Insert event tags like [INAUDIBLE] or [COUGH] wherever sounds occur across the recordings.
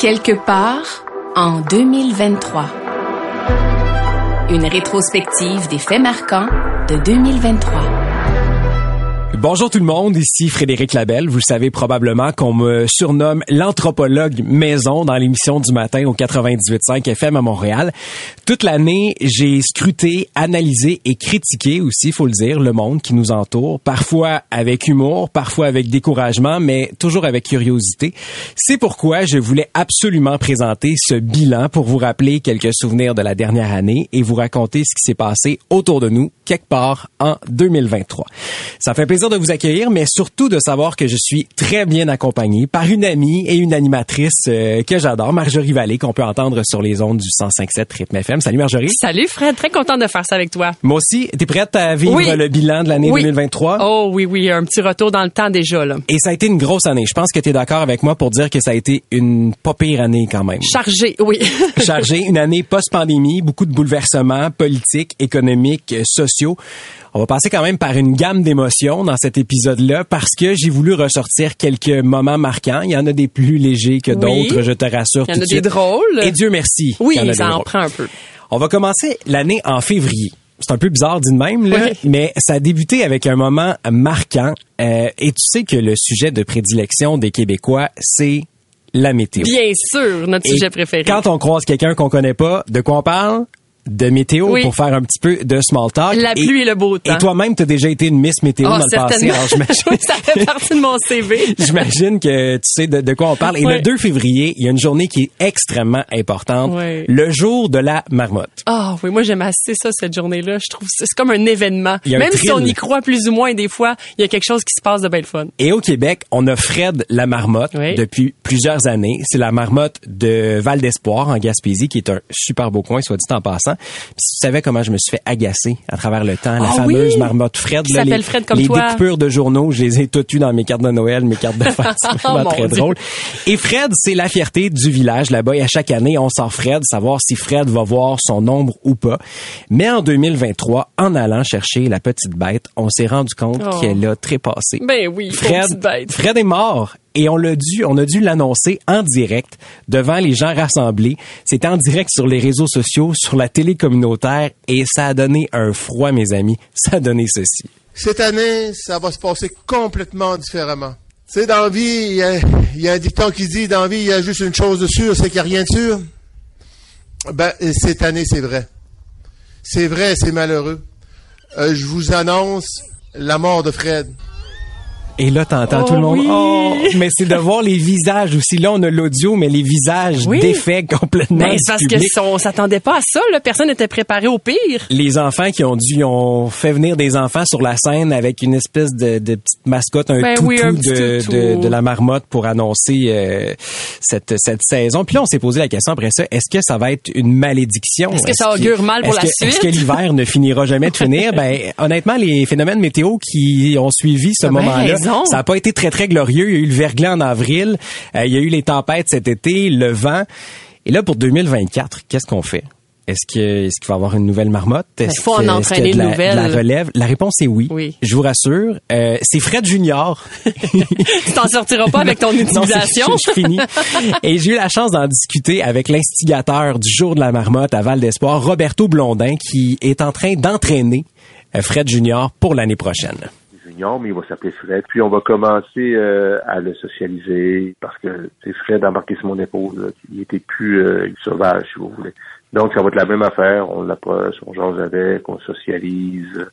Quelque part en 2023. Une rétrospective des faits marquants de 2023. Bonjour tout le monde, ici Frédéric Labelle. Vous savez probablement qu'on me surnomme l'anthropologue maison dans l'émission du matin au 98.5 FM à Montréal. Toute l'année, j'ai scruté, analysé et critiqué aussi, faut le dire, le monde qui nous entoure, parfois avec humour, parfois avec découragement, mais toujours avec curiosité. C'est pourquoi je voulais absolument présenter ce bilan pour vous rappeler quelques souvenirs de la dernière année et vous raconter ce qui s'est passé autour de nous quelque part en 2023. Ça fait plaisir de vous accueillir, mais surtout de savoir que je suis très bien accompagné par une amie et une animatrice euh, que j'adore, Marjorie Vallée, qu'on peut entendre sur les ondes du 105.7 Rythme FM. Salut Marjorie. Salut Fred, très contente de faire ça avec toi. Moi aussi, t'es prête à vivre Oui. le bilan de l'année Oui. 2023? Oh oui, oui, un petit retour dans le temps déjà là. Et ça a été une grosse année. Je pense que tu es d'accord avec moi pour dire que ça a été une pas pire année quand même. Chargé, oui. [LAUGHS] Chargée, une année post-pandémie, beaucoup de bouleversements politiques, économiques, euh, sociaux. On va passer quand même par une gamme d'émotions dans cet épisode-là parce que j'ai voulu ressortir quelques moments marquants. Il y en a des plus légers que Oui. d'autres, je te rassure Il y en a de des drôles. Et Dieu merci. Oui, qu'il y en a ça en drôles. prend un peu. On va commencer l'année en février. C'est un peu bizarre dit de même, là, Oui. mais ça a débuté avec un moment marquant. Euh, et tu sais que le sujet de prédilection des Québécois, c'est la météo. Bien sûr, notre Et sujet préféré. Quand on croise quelqu'un qu'on connaît pas, de quoi on parle? De météo Oui. pour faire un petit peu de small talk. La pluie et le beau temps. Et toi-même, tu as déjà été une Miss Météo Oh, dans le passé. Alors, Oui, [LAUGHS] ça fait partie de mon CV. [LAUGHS] J'imagine que tu sais de, de quoi on parle. Et le 2 février, il y a une journée qui est extrêmement importante. Le jour de la marmotte. Ah oui, moi j'aime assez ça cette journée-là. Je trouve c'est comme un événement. Il y a un Même si on y croit plus ou moins, des fois, il y a quelque chose qui se passe de belle fun. Et au Québec, on a Fred la marmotte Oui. depuis plusieurs années. C'est la marmotte de Val d'Espoir en Gaspésie, qui est un super beau coin, soit dit en passant. Puis si tu savais comment je me suis fait agacer à travers le temps, la Ah fameuse oui! marmotte Fred. Qui là, s'appelle les, Fred comme les toi. découpures de journaux, je les ai toutes eues dans mes cartes de Noël, mes cartes de [LAUGHS] fête. C'est vraiment Oh, très Dieu. drôle. Et Fred, c'est la fierté du village là-bas. Et à chaque année, on sort Fred, savoir si Fred va voir son ombre ou pas. Mais en 2023, en allant chercher la petite bête, on s'est rendu compte Oh. qu'elle a trépassé. Ben oui, pauvre petite bête. Fred est mort et on l'a dû, on a dû l'annoncer en direct devant les gens rassemblés. C'était en direct sur les réseaux sociaux, sur la télé communautaire et ça a donné un froid, mes amis. [LAUGHS] Ça a donné ceci. Cette année, ça va se passer complètement différemment. Tu sais, dans la vie, il y a, un dicton qui dit, dans la vie, il y a juste une chose de sûr, c'est qu'il n'y a rien de sûr. Ben, et cette année, c'est vrai. C'est vrai, c'est malheureux. Euh, je vous annonce la mort de Fred. Et là, t'entends Oh tout le monde. oui. Oh, mais c'est de voir les visages aussi. Là, on a l'audio, mais les visages Oui. défaits complètement. Ben, du c'est parce public. que on s'attendait pas à ça, là. Personne n'était préparé au pire. les enfants qui ont dû, ils ont fait venir des enfants sur la scène avec une espèce de, de petite mascotte, un Ben toutou, oui, un petit de, de, de la marmotte pour annoncer euh, cette, cette saison. Puis là, on s'est posé la question après ça, est-ce que ça va être une malédiction? Est-ce que ça augure mal pour est-ce la que- Est-ce suite? que l'hiver ne finira jamais de finir? [LAUGHS] Ben, honnêtement, les phénomènes météo qui ont suivi ce T'as bien moment-là, ça n'a pas été très, très glorieux. Il y a eu le verglas en avril, euh, il y a eu les tempêtes cet été, le vent. Et là, pour 2024, qu'est-ce qu'on fait? Est-ce que est-ce qu'il va y avoir une nouvelle marmotte? Est-ce faut en entraîner de une la, de la nouvelle. relève? La réponse est oui. Oui. Je vous rassure. Euh, c'est Fred Junior. [LAUGHS] Tu t'en sortiras pas avec ton Non, c'est- utilisation. je, je finis. Et j'ai eu la chance d'en discuter avec l'instigateur du jour de la marmotte à Val d'Espoir, Roberto Blondin, qui est en train d'entraîner euh, Fred Junior pour l'année prochaine. Mais il va s'appeler Fred. Puis on va commencer euh, à le socialiser parce que c'est Fred embarqué sur mon épaule. là. Il était plus euh, sauvage, si vous voulez. Donc ça va être la même affaire. On l'approche, on jase avec, on socialise.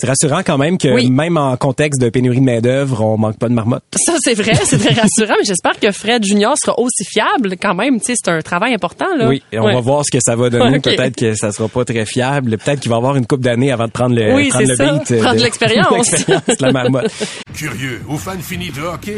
C'est rassurant quand même que Oui. même en contexte de pénurie de main-d'œuvre, on manque pas de marmotte. Ça, c'est vrai, [LAUGHS] c'est très rassurant, mais j'espère que Fred Junior sera aussi fiable quand même. Tu sais, c'est un travail important, là. Oui, et on Ouais. va voir ce que ça va donner. Peut-être que ça sera pas très fiable. Peut-être qu'il va y avoir une coupe d'années avant de prendre le, Oui, prendre c'est le ça. beat. euh, Prendre de l'expérience. [LAUGHS] l'expérience de la marmotte. Curieux ou fan fini de hockey?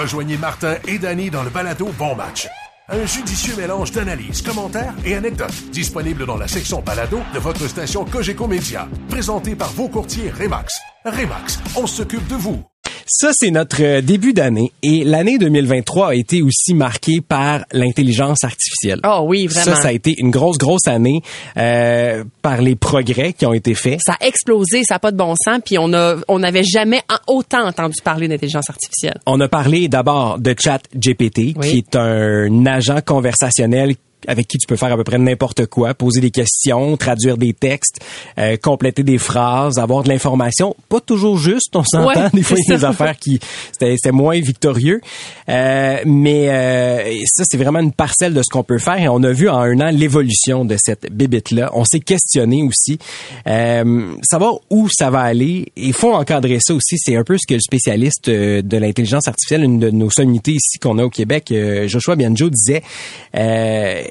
Rejoignez Martin et Danny dans le balado Bon Match. Un judicieux mélange d'analyses, commentaires et anecdotes disponible dans la section balado de votre station Cogeco Média. Présenté par vos courtiers Remax. Remax, on s'occupe de vous. Ça, c'est notre euh, début d'année. Et l'année 2023 a été aussi marquée par l'intelligence artificielle. Oh oui, vraiment. Ça, ça a été une grosse, grosse année euh, par les progrès qui ont été faits. Ça a explosé, ça n'a pas de bon sens, puis on a, on n'avait jamais autant entendu parler d'intelligence artificielle. On a parlé d'abord de Chat GPT, Oui. qui est un agent conversationnel avec qui tu peux faire à peu près n'importe quoi, poser des questions, traduire des textes, euh, compléter des phrases, avoir de l'information, pas toujours juste, on s'entend, Ouais, [LAUGHS] des fois il y a des affaires qui c'était moins victorieux, Euh, mais euh, ça c'est vraiment une parcelle de ce qu'on peut faire. Et on a vu en un an l'évolution de cette bébite là. On s'est questionné aussi, euh, savoir où ça va aller. Il faut encadrer ça aussi. C'est un peu ce que le spécialiste euh, de l'intelligence artificielle, une de nos sommités ici qu'on a au Québec, euh, Joshua Bianjo disait. Euh,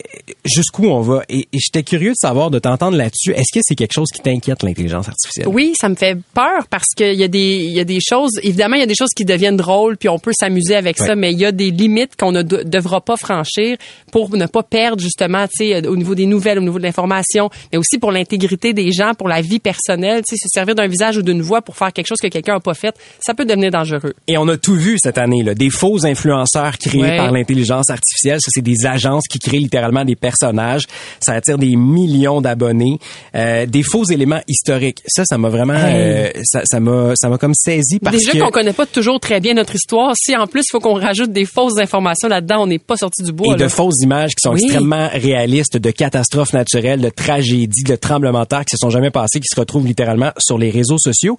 jusqu'où on va? Et, et j'étais curieux de savoir, de t'entendre là-dessus. Est-ce que c'est quelque chose qui t'inquiète l'intelligence artificielle? Oui, ça me fait peur parce qu'il y a des y a des choses évidemment il y a des choses qui deviennent drôles puis on peut s'amuser avec Ouais. ça mais il y a des limites qu'on ne de- devra pas franchir pour ne pas perdre justement tu sais au niveau des nouvelles au niveau de l'information mais aussi pour l'intégrité des gens pour la vie personnelle se servir d'un visage ou d'une voix pour faire quelque chose que quelqu'un a pas fait ça peut devenir dangereux. Et on a tout vu cette année, là, des faux influenceurs créés Ouais. par l'intelligence artificielle. Ça, c'est des agences qui créent littéralement des personnages. Ça attire des millions d'abonnés. Euh, des faux éléments historiques. Ça, ça m'a vraiment, euh, ça, ça m'a, ça m'a comme saisi parce Déjà que qu'on connaît pas toujours très bien notre histoire, si en plus il faut qu'on rajoute des fausses informations là-dedans, on n'est pas sorti du bois. et là. de fausses images qui sont Oui. extrêmement réalistes de catastrophes naturelles, de tragédies, de tremblements de terre qui se sont jamais passés, qui se retrouvent littéralement sur les réseaux sociaux.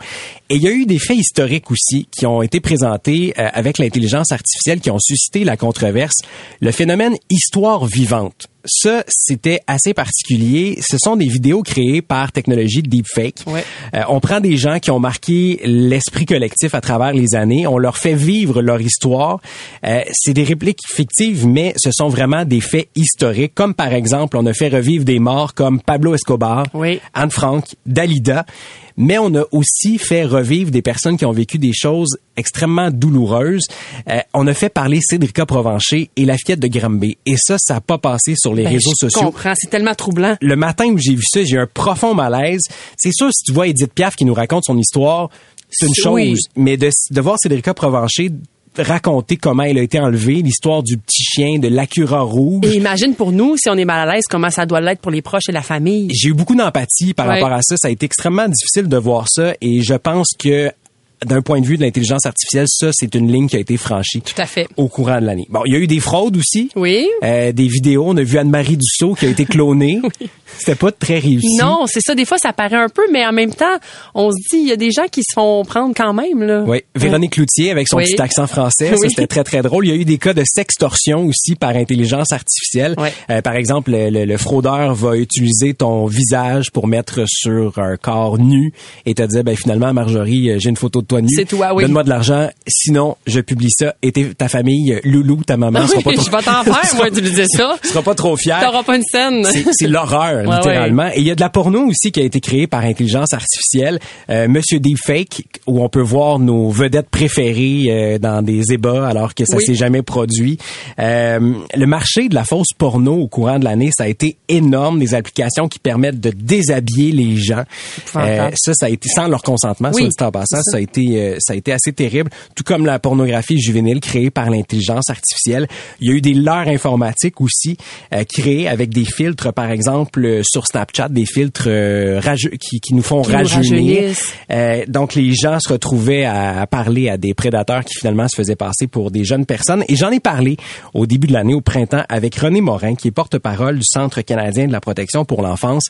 Et il y a eu des faits historiques aussi qui ont été présentés euh, avec l'intelligence artificielle qui ont suscité la controverse. Le phénomène histoire vivante. out. Ça, c'était assez particulier. Ce sont des vidéos créées par technologie de deepfake. Ouais. Euh, on prend des gens qui ont marqué l'esprit collectif à travers les années, on leur fait vivre leur histoire. Euh, c'est des répliques fictives, mais ce sont vraiment des faits historiques, comme par exemple, on a fait revivre des morts comme Pablo Escobar, Oui. Anne Frank, Dalida, mais on a aussi fait revivre des personnes qui ont vécu des choses extrêmement douloureuses. Euh, on a fait parler Cédrica Provencher et la fillette de Granby. Et ça, ça n'a pas passé sur les Ben, réseaux je sociaux comprends, c'est tellement troublant. le matin où j'ai vu ça, j'ai eu un profond malaise. C'est sûr, si tu vois Edith Piaf qui nous raconte son histoire, c'est une chose. Oui. Mais de, de voir Cédrica Provencher raconter comment elle a été enlevée, l'histoire du petit chien, de l'Acura rouge. Et imagine pour nous, si on est mal à l'aise, comment ça doit l'être pour les proches et la famille. J'ai eu beaucoup d'empathie par Ouais. rapport à ça. Ça a été extrêmement difficile de voir ça et je pense que d'un point de vue de l'intelligence artificielle, ça, c'est une ligne qui a été franchie Tout à fait. au courant de l'année. Bon, il y a eu des fraudes aussi. Oui. Euh, des vidéos. On a vu Anne-Marie Dussault qui a été clonée. [LAUGHS] C'était pas très réussi. Non, c'est ça. Des fois, ça paraît un peu, mais en même temps, on se dit, il y a des gens qui se font prendre quand même, là. Oui, Véronique Cloutier avec son Oui. petit accent français, ça Oui. c'était très très drôle. Il y a eu des cas de sextorsion aussi par intelligence artificielle. Euh, par exemple, le, le- le fraudeur va utiliser ton visage pour mettre sur un corps nu et te dire ben finalement Marjorie, euh, j'ai une photo de toi nu. C'est toi, oui. Donne-moi de l'argent, sinon je publie ça et ta famille, euh, Loulou, ta maman, sera pas Oui, trop, je vais t'en [LAUGHS] faire, moi, d'utiliser ça. [LAUGHS] sera pas trop fière. T'auras pas une scène. C'est- l'horreur, Ouais, littéralement. Et il y a de la porno aussi qui a été créée par intelligence artificielle. Euh, Monsieur Deepfake, où on peut voir nos vedettes préférées euh, dans des ébats alors que ça Oui. s'est jamais produit. Euh, le marché de la fausse porno au courant de l'année, ça a été énorme. Des applications qui permettent de déshabiller les gens. Ça, ça a été sans leur consentement, Oui, soit dit en passant. Ça a été, euh, ça a été assez terrible. Tout comme la pornographie juvénile créée par l'intelligence artificielle. Il y a eu des leurres informatiques aussi euh, créés avec des filtres, par exemple euh, sur Snapchat, des filtres euh, rageux- qui, qui nous font Qui rajeunir. donc les gens se retrouvaient à, à parler à des prédateurs qui finalement se faisaient passer pour des jeunes personnes. Et j'en ai parlé au début de l'année, au printemps, avec René Morin, qui est porte-parole du Centre canadien de la protection pour l'enfance,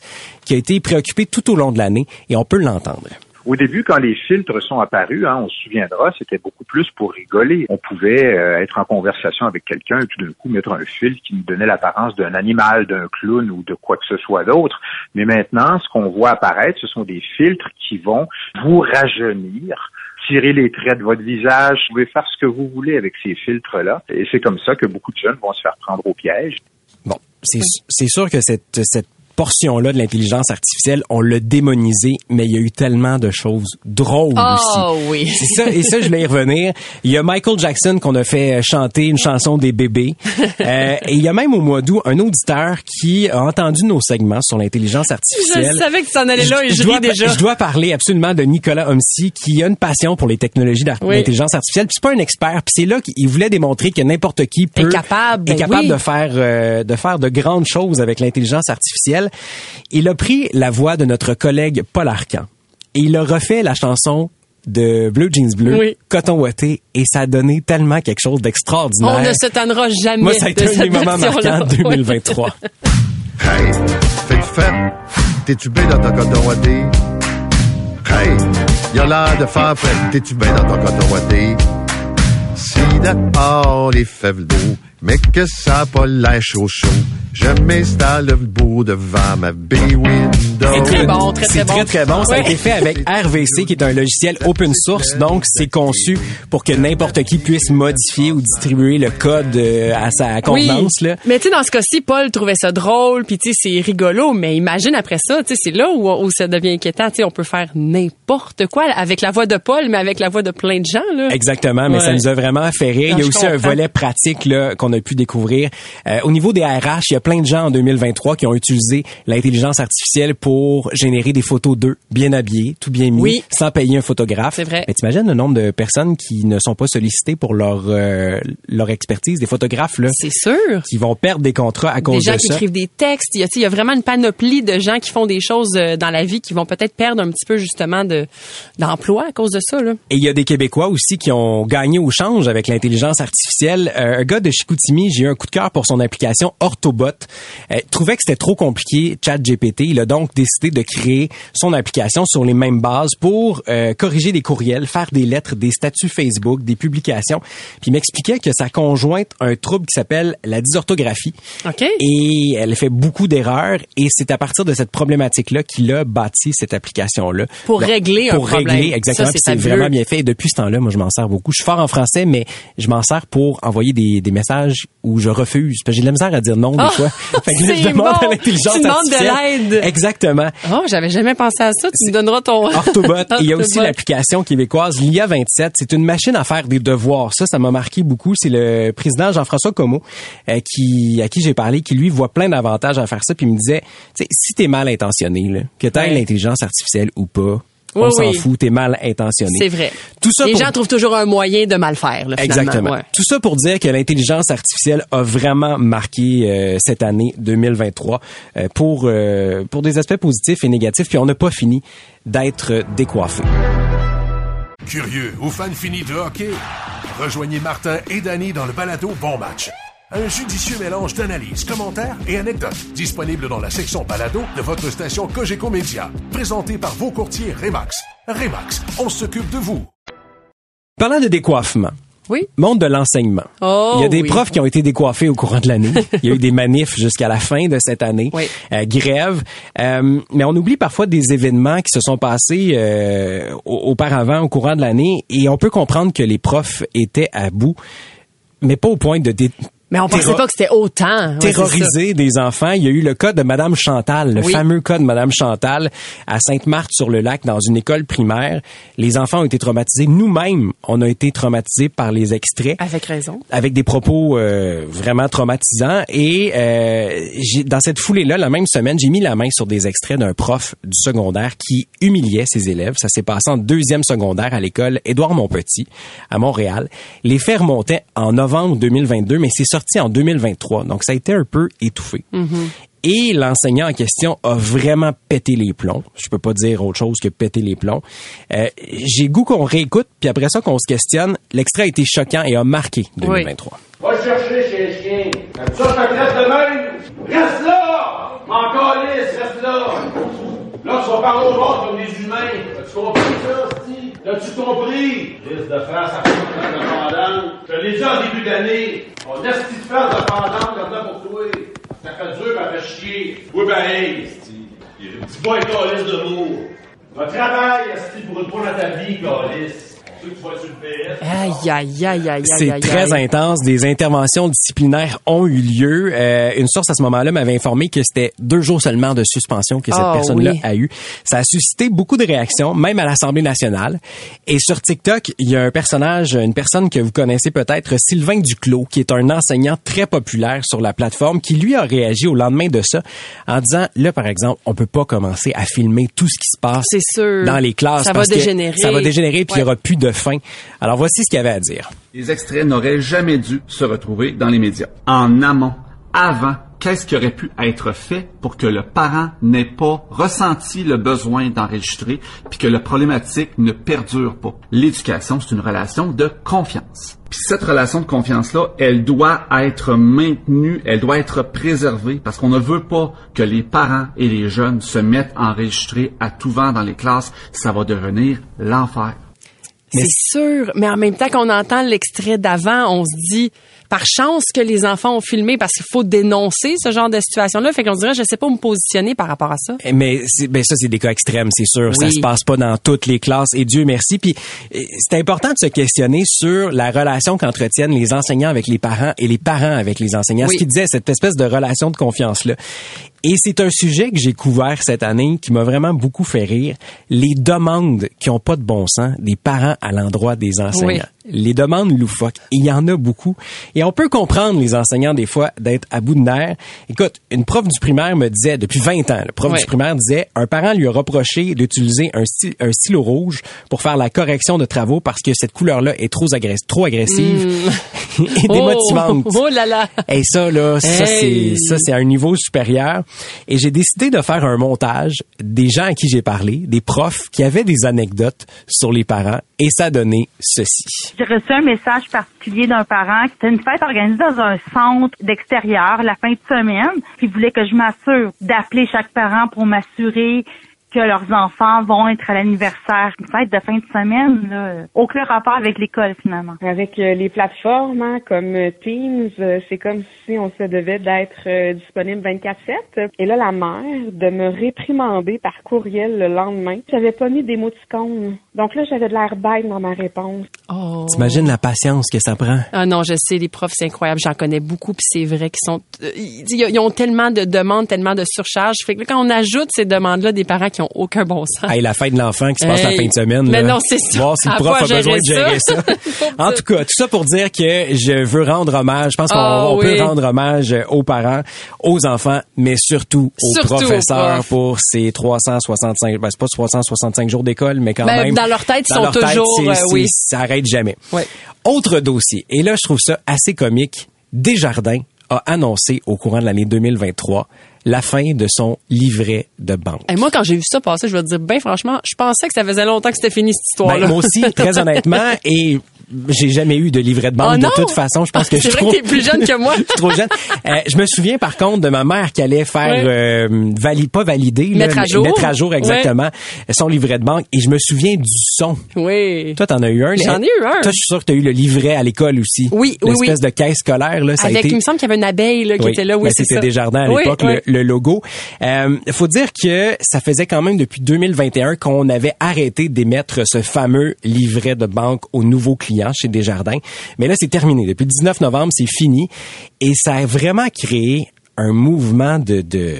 qui a été préoccupé tout au long de l'année, et on peut l'entendre. Au début, quand les filtres sont apparus, hein, on se souviendra, c'était beaucoup plus pour rigoler. On pouvait euh, être en conversation avec quelqu'un et tout d'un coup mettre un filtre qui nous donnait l'apparence d'un animal, d'un clown ou de quoi que ce soit d'autre. Mais maintenant, ce qu'on voit apparaître, ce sont des filtres qui vont vous rajeunir tirer les traits de votre visage. Vous pouvez faire ce que vous voulez avec ces filtres-là. Et c'est comme ça que beaucoup de jeunes vont se faire prendre au piège. Bon, c'est sûr que cette, cette portion-là de l'intelligence artificielle, on l'a démonisé, mais il y a eu tellement de choses drôles oh, aussi. oui. C'est ça, et ça, je vais y revenir. Il y a Michael Jackson qu'on a fait chanter une chanson des bébés. [LAUGHS] euh, et il y a même au mois d'août un auditeur qui a entendu nos segments sur l'intelligence artificielle. Je savais que tu en allais là et je, je dois, déjà. Je dois parler absolument de Nicolas Homsi qui a une passion pour les technologies d'intelligence artificielle. Puis c'est pas un expert, puis c'est là qu'il voulait démontrer que n'importe qui peut est capable, est capable oui. de faire euh, de faire de grandes choses avec l'intelligence artificielle. Il a pris la voix de notre collègue Paul Arcan et il a refait la chanson de Blue Jeans Bleu, Oui. Coton Watté, et ça a donné tellement quelque chose d'extraordinaire. On ne se tannera jamais Moi, ça a été de un cette des moments marquants 2023. [LAUGHS] Hey, fais-tu fait? T'es-tu bien dans ton coton ouaté? Hey, y'a l'air de faire prêt. T'es-tu bien dans ton coton ouaté? Si dehors les fèves d'eau, mais que ça a pas l'air chaud chaud, je m'installe le beau devant ma bay window. C'est très bon, très, C'est très bon. très très bon. Ça a été fait avec RVC, qui est un logiciel open source. Donc, c'est conçu pour que n'importe qui puisse modifier ou distribuer le code euh, à sa convenance. Là. Mais tu sais, dans ce cas-ci, Paul trouvait ça drôle, puis tu sais, c'est rigolo, mais imagine après ça, tu sais, c'est là où, où ça devient inquiétant. Tu sais, on peut faire n'importe quoi avec la voix de Paul, mais avec la voix de plein de gens. Là. Exactement, mais Ouais. ça nous a vraiment fait rire. Non, il y a aussi un volet pratique là qu'on a pu découvrir. Euh, au niveau des RH, il y a plein de gens en 2023 qui ont utilisé l'intelligence artificielle pour générer des photos d'eux, bien habillés, tout bien mis, Oui. sans payer un photographe. C'est vrai. Mais t'imagines le nombre de personnes qui ne sont pas sollicitées pour leur euh, leur expertise, des photographes là, C'est sûr. qui vont perdre des contrats à Des cause gens de qui ça. écrivent des textes. Il y, a, il y a vraiment une panoplie de gens qui font des choses euh, dans la vie qui vont peut-être perdre un petit peu justement de d'emploi à cause de ça. Là. Et il y a des Québécois aussi qui ont gagné au change avec l'intelligence artificielle. Euh, un gars de Chicoutimi, j'ai eu un coup de cœur pour son application Orthobot. Euh, il trouvait que c'était trop compliqué, ChatGPT. Il a donc décidé de créer son application sur les mêmes bases pour euh, corriger des courriels, faire des lettres, des statuts Facebook, des publications. Puis il m'expliquait que sa conjointe a un trouble qui s'appelle la dysorthographie. OK. Et elle fait beaucoup d'erreurs et c'est à partir de cette problématique-là qu'il a bâti cette application-là. Pour Donc, régler un Pour problème. régler, exactement. Ça, Puis c'est vraiment bien fait. Et depuis ce temps-là, moi, je m'en sers beaucoup. Je suis fort en français, mais je m'en sers pour envoyer des, des messages où je refuse. Parce que j'ai de la misère à dire non des Ah, fois. [LAUGHS] Fait que là, je demande bon. à l'intelligence Tu demandes de l'aide. Exactement. Oh, j'avais jamais pensé à ça. Tu me donneras ton [LAUGHS] Orthobot. Il y a aussi l'application québécoise l'IA 27. C'est une machine à faire des devoirs. Ça, ça m'a marqué beaucoup. C'est le président Jean-François Comeau euh, qui, à qui j'ai parlé, qui lui voit plein d'avantages à faire ça. Puis il me disait, si t'es mal intentionné, là, que t'aies Ouais. l'intelligence artificielle ou pas, Oui, on s'en oui. fout, t'es mal intentionné. C'est vrai. Tout ça Les pour- gens trouvent toujours un moyen de mal faire. Là. Exactement. Ouais. Tout ça pour dire que l'intelligence artificielle a vraiment marqué euh, cette année 2023 euh, pour euh, pour des aspects positifs et négatifs. Puis on n'a pas fini d'être décoiffé. Curieux ou fan fini de hockey? Rejoignez Martin et Danny dans le balado Bon Match. Un judicieux mélange d'analyses, commentaires et anecdotes disponible dans la section balado de votre station Cogeco Média. Présenté par vos courtiers Remax. Remax, on s'occupe de vous. Parlant de décoiffement. Oui. Monde de l'enseignement. Oh, Il y a des oui. profs qui ont été décoiffés au courant de l'année. [LAUGHS] Il y a eu des manifs jusqu'à la fin de cette année. Oui. Euh, grève. Euh, mais on oublie parfois des événements qui se sont passés euh, au- auparavant, au courant de l'année. Et on peut comprendre que les profs étaient à bout, mais pas au point de dé- Mais on pensait pas que c'était autant. Ouais, terroriser des enfants. Il y a eu le cas de Madame Chantal, le Oui. fameux cas de Madame Chantal à Sainte-Marthe-sur-le-Lac dans une école primaire. Les enfants ont été traumatisés. Nous-mêmes, on a été traumatisés par les extraits Avec raison. avec des propos euh, vraiment traumatisants. Et euh, dans cette foulée-là, la même semaine, j'ai mis la main sur des extraits d'un prof du secondaire qui humiliait ses élèves. Ça s'est passé en deuxième secondaire à l'école Édouard Montpetit à Montréal. Les faits remontaient en novembre 2022, mais c'est sorti en 2023. Donc ça a été un peu étouffé. Et l'enseignant en question a vraiment pété les plombs. Je peux pas dire autre chose que péter les plombs. Euh, J'ai le goût qu'on réécoute, puis après ça qu'on se questionne. L'extrait a été choquant et a marqué 2023. Va le chercher chez les chiens. Comme ça, je te traite de même. Reste là! Encore lisse, reste là! Là, tu vas parler au monde comme des humains. Compris ça, Steve? L'as-tu compris? Liste de France à faire de pendant. Je l'ai dit en début d'année. On a cette phase de pendant, comme ça pour toi. Ça fait dur, ça fait chier. Oui, ben, hey. Dis pas un calice de mots. Va travailler, Steve, pour une fois dans ta vie, calice. C'est très intense. Des interventions disciplinaires ont eu lieu. Euh, une source à ce moment-là m'avait informé que c'était deux jours seulement de suspension que cette Ah, personne-là oui. a eu. Ça a suscité beaucoup de réactions, même à l'Assemblée nationale. Et sur TikTok, il y a un personnage, une personne que vous connaissez peut-être, Sylvain Duclos, qui est un enseignant très populaire sur la plateforme, qui lui a réagi au lendemain de ça en disant, là, par exemple, on peut pas commencer à filmer tout ce qui se passe sûr. dans les classes. Ça va que dégénérer. Ça va dégénérer, puis il y Ouais. aura plus de Alors, voici ce qu'il avait à dire. Les extraits n'auraient jamais dû se retrouver dans les médias. En amont, avant, qu'est-ce qui aurait pu être fait pour que le parent n'ait pas ressenti le besoin d'enregistrer puis que la problématique ne perdure pas? L'éducation, c'est une relation de confiance. Puis cette relation de confiance-là, elle doit être maintenue, elle doit être préservée parce qu'on ne veut pas que les parents et les jeunes se mettent à enregistrer à tout vent dans les classes. Ça va devenir l'enfer. Mais C'est sûr, mais en même temps qu'on entend l'extrait d'avant, on se dit par chance que les enfants ont filmé parce qu'il faut dénoncer ce genre de situation-là. Fait qu'on se dirait, je sais pas où me positionner par rapport à ça. Mais c'est- ben ça c'est des cas extrêmes, c'est sûr. Ça Oui. se passe pas dans toutes les classes et Dieu merci. Puis euh, c'est important de se questionner sur la relation qu'entretiennent les enseignants avec les parents et les parents avec les enseignants. Oui. Ce qu'ils disaient cette espèce de relation de confiance là. Et c'est un sujet que j'ai couvert cette année qui m'a vraiment beaucoup fait rire. Les demandes qui ont pas de bon sens des parents à l'endroit des enseignants. Les demandes loufoques. Il y en a beaucoup. Et on peut comprendre les enseignants des fois d'être à bout de nerfs. Écoute, une prof du primaire me disait, depuis 20 ans, le prof du primaire disait, un parent lui a reproché d'utiliser un, sty- un stylo rouge pour faire la correction de travaux parce que cette couleur-là est trop, agress- trop agressive [LAUGHS] et démotivante. Oh, oh là là. Et ça, là, ça, Hey. c'est, ça, c'est à un niveau supérieur. Et j'ai décidé de faire un montage des gens à qui j'ai parlé, des profs qui avaient des anecdotes sur les parents, et ça donnait ceci. J'ai reçu un message particulier d'un parent qui était une fête organisée dans un centre d'extérieur la fin de semaine. Il voulait que je m'assure d'appeler chaque parent pour m'assurer que leurs enfants vont être à l'anniversaire. Une fête de fin de semaine, là, aucun rapport avec l'école finalement. Avec euh, les plateformes hein, comme euh, Teams, euh, c'est comme si on se devait d'être disponible 24/7. Et là, la mère de me réprimander par courriel le lendemain. J'avais pas mis d'émoticône. Donc là, j'avais de l'air bête dans ma réponse. Oh. T'imagines la patience que ça prend? Ah non, je sais, les profs, c'est incroyable. J'en connais beaucoup, puis c'est vrai qu'ils sont... Ils, ont tellement de demandes, tellement de surcharge. Fait que là, quand on ajoute ces demandes-là, des parents qui ont aucun bon sens. Hey, la fête de l'enfant qui se passe la Hey. fin de semaine. Mais là. non, c'est ça. Voir si le À prof a besoin de gérer ça. [LAUGHS] ça. en tout cas, tout ça pour dire que je veux rendre hommage. Je pense qu'on Ah, oui. peut rendre hommage aux parents, aux enfants, mais surtout aux Surtout aux professeurs pour ces 365, ben, c'est pas 365 jours d'école, mais quand Ben, même. dans leur tête, ils sont tête, toujours, c'est- euh, oui. Ça arrête jamais. Autre dossier. Et là, je trouve ça assez comique. Desjardins a annoncé au courant de l'année 2023 la fin de son livret de banque. Et moi, quand j'ai vu ça passer, je vais te dire, ben franchement, je pensais que ça faisait longtemps que c'était fini cette histoire-là. Ben, moi aussi, très [LAUGHS] honnêtement, et j'ai jamais eu de livret de banque Oh de toute façon. Je pense que je C'est suis vrai trop... que t'es plus jeune que moi. [LAUGHS] je suis trop jeune. Euh, je me souviens par contre de ma mère qui allait faire Ouais. euh, vali- pas valider, là, Mettre à jour. mettre à jour exactement son livret de banque. Et je me souviens du son. Oui. Toi, t'en as eu un. J'en ai eu un. Toi, je suis sûr que t'as eu le livret à l'école aussi. Oui, oui, oui. L'espèce de caisse scolaire là, ça a Avec, été. il me semble qu'il y avait une abeille là, qui Oui, était là. Oui, ben, c'était ça. Desjardins à Oui, l'époque, oui. le, le logo. Euh, faut dire que ça faisait quand même depuis 2021 qu'on avait arrêté d'émettre ce fameux livret de banque aux nouveaux clients chez Desjardins. Mais là, c'est terminé. Depuis le 19 novembre, c'est fini. Et ça a vraiment créé un mouvement de... de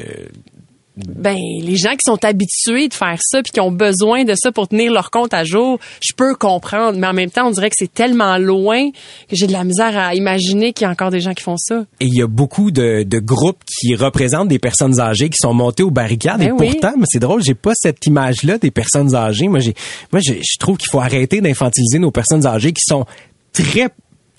Ben, les gens qui sont habitués de faire ça puis qui ont besoin de ça pour tenir leur compte à jour, je peux comprendre. Mais en même temps, on dirait que c'est tellement loin que j'ai de la misère à imaginer qu'il y a encore des gens qui font ça. et il y a beaucoup de, de groupes qui représentent des personnes âgées qui sont montées aux barricades. Ben et oui. pourtant, mais c'est drôle, j'ai pas cette image-là des personnes âgées. Moi, j'ai, moi, je trouve qu'il faut arrêter d'infantiliser nos personnes âgées qui sont très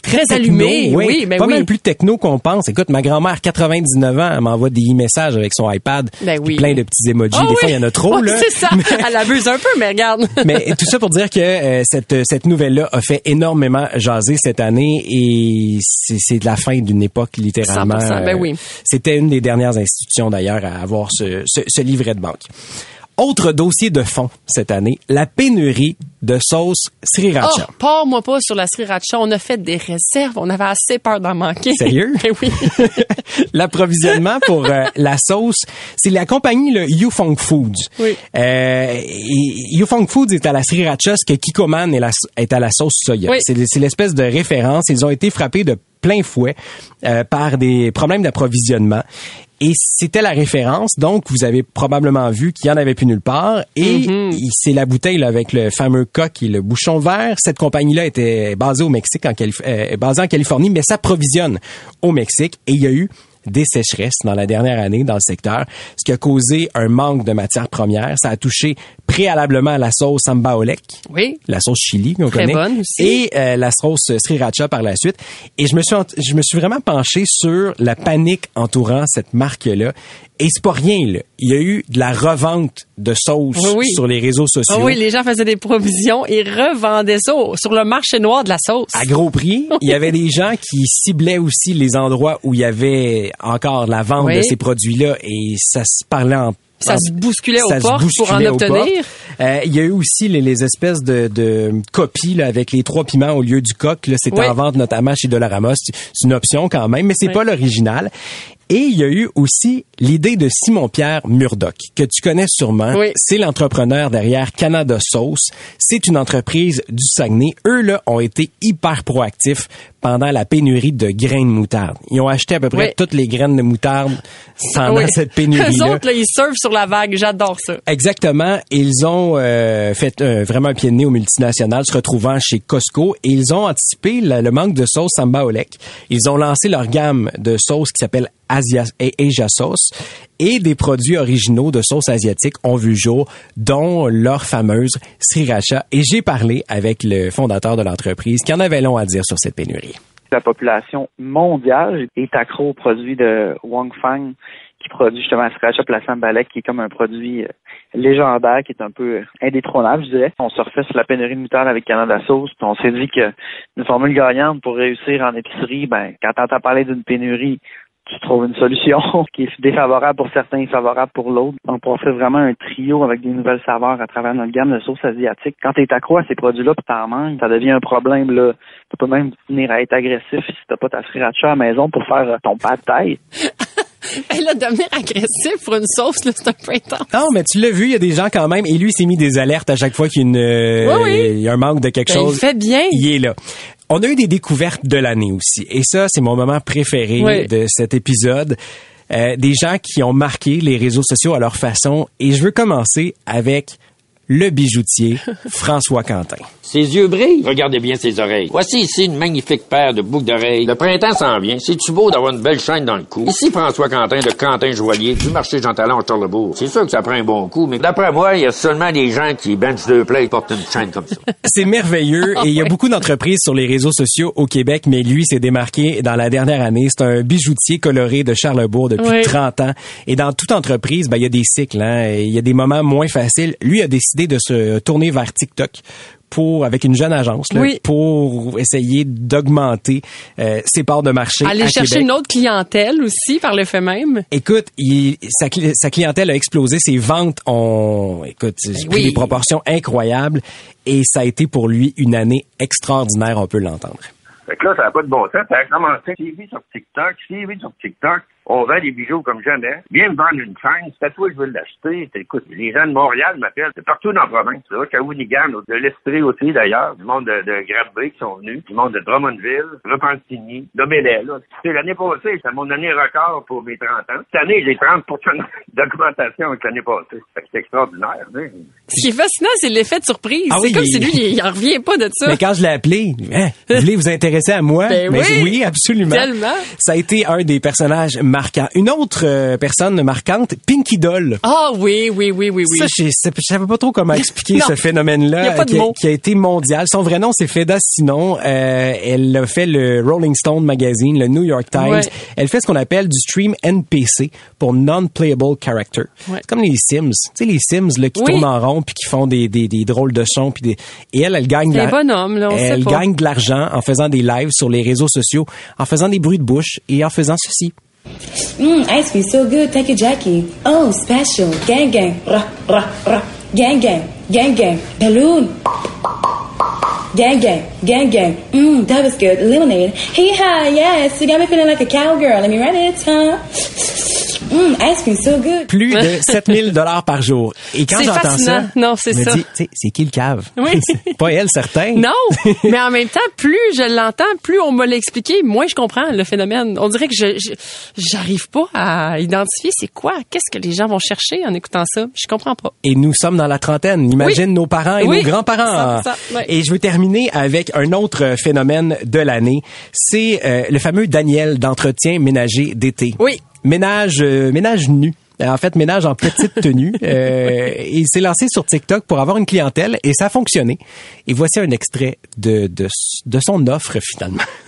Très techno, allumées, oui, ben pas oui. mal plus techno qu'on pense. Écoute, ma grand-mère, 99 ans, elle m'envoie des e-messages avec son iPad, Ben oui. plein de petits emojis. Ah des oui. fois, il y en a trop, là. C'est ça. Elle abuse un peu, mais regarde. [LAUGHS] Mais tout ça pour dire que euh, cette cette nouvelle-là a fait énormément jaser cette année et c'est c'est de la fin d'une époque littéralement. 100%, ben oui. C'était une des dernières institutions d'ailleurs à avoir ce, ce, ce livret de banque. Autre dossier de fond cette année, la pénurie de sauce sriracha. Oh, pars-moi pas sur la sriracha. On a fait des réserves. On avait assez peur d'en manquer. Sérieux? Ben [LAUGHS] oui. [LAUGHS] L'approvisionnement pour euh, la sauce, c'est la compagnie le Yufeng Foods. Oui. Euh, Yufeng Foods est à la sriracha ce que Kikoman est, la- est à la sauce soya. Oui. C'est l'espèce de référence. Ils ont été frappés de plein fouet euh, par des problèmes d'approvisionnement. Et c'était la référence. Donc, vous avez probablement vu qu'il y en avait plus nulle part. Et Mm-hmm. c'est la bouteille là, avec le fameux coq et le bouchon vert. Cette compagnie-là était basée au Mexique, en Calif- euh, basée en Californie, mais s'approvisionne au Mexique. Et il y a eu des sécheresses dans la dernière année dans le secteur, ce qui a causé un manque de matières premières. Ça a touché préalablement à la sauce samba olek, Oui. la sauce chili qu'on connaît, bonne aussi. et euh, la sauce sriracha par la suite. Et je me suis je me suis vraiment penché sur la panique entourant cette marque-là. Et c'est pas rien là. Il y a eu de la revente de sauce Oui, sur les réseaux sociaux. Ah oui, les gens faisaient des provisions et revendaient ça sur le marché noir de la sauce. à gros prix. [LAUGHS] Il y avait des gens qui ciblaient aussi les endroits où il y avait encore la vente Oui. de ces produits-là et ça se parlait en Ça se bousculait aux portes pour en obtenir. Euh, il y a eu aussi les, les espèces de, de copies là, avec les trois piments au lieu du coq. Là, c'était Oui. en vente notamment chez Dollarama. C'est c'est une option quand même, mais c'est Oui. pas l'original. Et il y a eu aussi l'idée de Simon-Pierre Murdoch, que tu connais sûrement. Oui. C'est l'entrepreneur derrière Canada Sauce. C'est une entreprise du Saguenay. Eux, là, ont été hyper proactifs pendant la pénurie de graines de moutarde. Ils ont acheté à peu près Oui. toutes les graines de moutarde pendant Oui. cette Eux pénurie-là. autres, là, ils surfent sur la vague. J'adore ça. Exactement. Ils ont euh, fait euh, vraiment un pied de nez aux multinationales, se retrouvant chez Costco, et ils ont anticipé le, le manque de sauce Samba Olek. Ils ont lancé leur gamme de sauces qui s'appelle Asia, Asia Sauce, et des produits originaux de sauce asiatique ont vu jour, dont leur fameuse sriracha. Et j'ai parlé avec le fondateur de l'entreprise, qui en avait long à dire sur cette pénurie. La population mondiale est accro aux produits de Wang Fang, qui produit justement la sriracha sambalek, qui est comme un produit euh, légendaire, qui est un peu indétrônable, je dirais. On se refait sur la pénurie de moutarde avec Canada Sauce, puis on s'est dit que une formule gagnante pour réussir en épicerie, ben, quand t'entends parler d'une pénurie, tu trouves une solution [LAUGHS] qui est défavorable pour certains et favorable pour l'autre. Donc, on fait vraiment un trio avec des nouvelles saveurs à travers notre gamme de sauces asiatiques. Quand tu es accro à ces produits-là puis t'en manques, ça devient un problème. Là. Tu peux même venir à être agressif si t'as pas ta sriracha à la maison pour faire euh, ton pas de taille. Et là, devenir agressif pour une sauce, c'est un peu intense. Non, mais tu l'as vu, il y a des gens quand même, et lui, il s'est mis des alertes à chaque fois qu'il y a, une, euh, Oui, oui. il y a un manque de quelque Ben, chose. il fait bien. Il est là. On a eu des découvertes de l'année aussi. Et ça, c'est mon moment préféré Oui. de cet épisode. Euh, des gens qui ont marqué les réseaux sociaux à leur façon. Et je veux commencer avec le bijoutier [LAUGHS] François Quentin. Ses yeux brillent. Regardez bien ses oreilles. Voici ici une magnifique paire de boucles d'oreilles. Le printemps s'en vient. C'est-tu beau d'avoir une belle chaîne dans le cou? Ici François Quentin de Quentin Joaillier du marché Jean Talon à Charlebourg. C'est sûr que ça prend un bon coup, mais d'après moi, il y a seulement des gens qui benchent deux plats et portent une chaîne comme ça. [LAUGHS] C'est merveilleux [LAUGHS] et il y a beaucoup d'entreprises sur les réseaux sociaux au Québec, mais lui s'est démarqué dans la dernière année. C'est un bijoutier coloré de Charlebourg depuis Oui. 30 ans. Et dans toute entreprise, ben, il y a des cycles. Hein, et il y a des moments moins faciles. Lui a décidé de se tourner vers TikTok pour avec une jeune agence là, Oui. pour essayer d'augmenter euh, ses parts de marché Aller à chercher Québec. une autre clientèle aussi par le fait même. Écoute, il- sa, cli- sa clientèle a explosé, ses ventes ont, écoute, pris Ben oui. des proportions incroyables et ça a été pour lui une année extraordinaire, on peut l'entendre. Fait que là, ça n'a pas de bon sens. Ça a commencé suivi sur TikTok, suivi sur TikTok. On vend des bijoux comme jamais. Viens me vendre une chaîne. C'est à toi que je veux l'acheter. Écoute, les gens de Montréal m'appellent. C'est partout dans la province. Là, Shawinigan, de l'Estrie aussi d'ailleurs. Du monde de, de Granby qui sont venus. Du monde de Drummondville, Repentigny, de Bélay. Là. Sais, l'année passée, c'était mon année record pour mes 30 ans. Cette année, j'ai 30 [LAUGHS] d'augmentation avec l'année passée. C'est extraordinaire. hein. Ce qui est fascinant, c'est l'effet de surprise. Ah c'est oui, comme il- si lui, il, il en revient pas de ça. Mais quand je l'ai appelé, hein, vous voulez vous intéresser à moi? Ben Mais oui. absolument. Tellement. Ça a été un des personnages marquants. Une autre euh, personne marquante, Pinky Doll. Ah oui, oui, oui, oui, oui. Ça, je je savais pas trop comment expliquer [LAUGHS] ce phénomène-là qui, qui a été mondial. Son vrai nom, c'est Feda Sinon. Euh, elle a fait le Rolling Stone Magazine, le New York Times. Ouais. Elle fait ce qu'on appelle du stream NPC pour Non-Playable Character. Ouais. C'est comme les Sims. Tu sais, les Sims là, qui Oui. tournent en rond puis qui font des, des, des drôles de sons. Puis des... Et elle, elle gagne de la- bonhomme, là, Elle gagne de l'argent en faisant des lives sur les réseaux sociaux, en faisant des bruits de bouche et en faisant ceci. Mmm, ice cream so good. Thank you, Jackie. Oh, special. Gang, gang. Rah, rah, rah. Gang, gang. Gang, gang. Balloon. Gang, gang. Gang, gang. Mmm, that was good. Lemonade. Hey, hi, yes. You got me feeling like a cowgirl. Let me run it, huh? Ice so good? Plus de [LAUGHS] 7000 dollars par jour. Et quand j'entends ça. Non, c'est ça. dis, tu sais, c'est qui le cave? Oui. [LAUGHS] C'est pas elle, certain. Non, [LAUGHS] mais en même temps, plus je l'entends, plus on me l'a expliqué, moins je comprends le phénomène. On dirait que je je- j'arrive pas à identifier c'est quoi, qu'est-ce que les gens vont chercher en écoutant ça. Je comprends pas. Et nous sommes dans la trentaine. Imagine nos parents et Oui. nos grands-parents. Et je veux terminer avec un autre phénomène de l'année. C'est euh, le fameux Daniel d'entretien ménager d'été. Oui. Ménage, euh, ménage nu. En fait, ménage en petite [LAUGHS] tenue. Euh, il s'est lancé sur TikTok pour avoir une clientèle et ça a fonctionné. Et voici un extrait de, de, son offre finalement. [LAUGHS]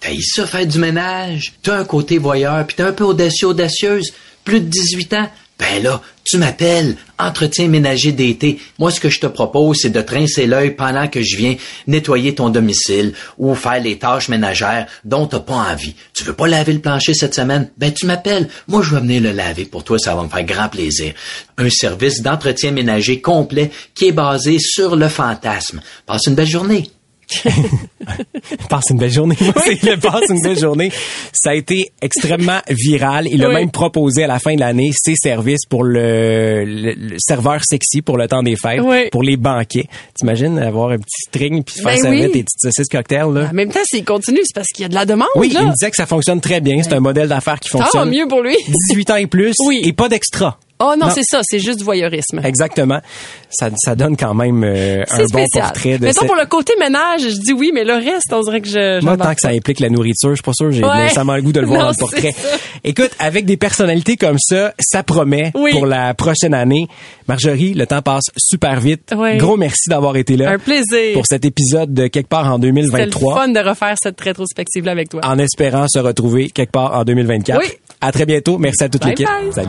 T'as ça faire du ménage, t'as un côté voyeur, puis t'es un peu audacieux, audacieuse, plus de 18 ans. Ben là, tu m'appelles, entretien ménager d'été. Moi, ce que je te propose, c'est de trincer l'œil pendant que je viens nettoyer ton domicile ou faire les tâches ménagères dont t'as pas envie. Tu veux pas laver le plancher cette semaine? Ben, tu m'appelles. Moi, je vais venir le laver pour toi, ça va me faire grand plaisir. Un service d'entretien ménager complet qui est basé sur le fantasme. Passe une belle journée. [LAUGHS] passe une belle journée. Le passe une belle journée. Ça a été extrêmement viral. Il a même proposé à la fin de l'année ses services pour le, le- le serveur sexy pour le temps des fêtes, Oui. pour les banquets. T'imagines avoir un petit string puis faire Ben servir oui. tes petites saucisses cocktails là? En même temps, s'il continue, c'est parce qu'il y a de la demande. Oui, là. il me disait que ça fonctionne très bien. C'est un modèle d'affaires qui Tant fonctionne. mieux pour lui. [LAUGHS] 18 ans et plus Oui. et pas d'extra. Oh non, c'est ça, c'est juste du voyeurisme. Exactement. Ça, ça donne quand même euh, un C'est bon spécial. portrait de Mettons cette- pour le côté ménage, je dis oui, mais le reste, on dirait que je. Moi, tant que ça implique la nourriture, je suis pas sûr, j'ai Ouais. nécessairement le goût de le [LAUGHS] voir Non, dans le portrait. Écoute, avec des personnalités comme ça, ça promet Oui. pour la prochaine année. Marjorie, le temps passe super vite. Oui. Gros merci d'avoir été là. Un plaisir. Pour cet épisode de quelque part en C'était le 2023. fun de refaire cette rétrospective-là avec toi. En espérant se retrouver quelque part en 2024. Oui. À très bientôt. Merci à toute l'équipe. Salut.